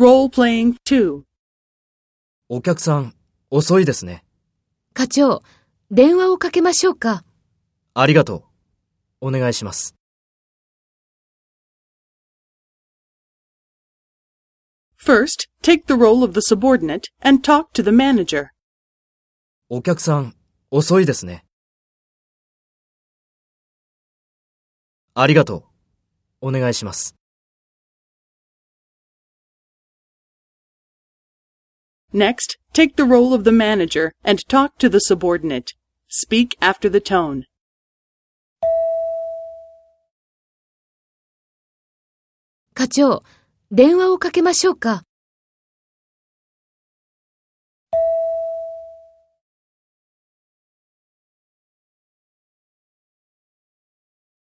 Role playing 2. お客さん、遅いですね。課長、電話をかけましょうか。ありがとう。お願いします。First, take the role of the subordinate and talk to the manager. お客さん、遅いですね。ありがとう。お願いします。Next, take the role of the manager and talk to the subordinate. Speak after the tone. 課長、電話をかけましょうか。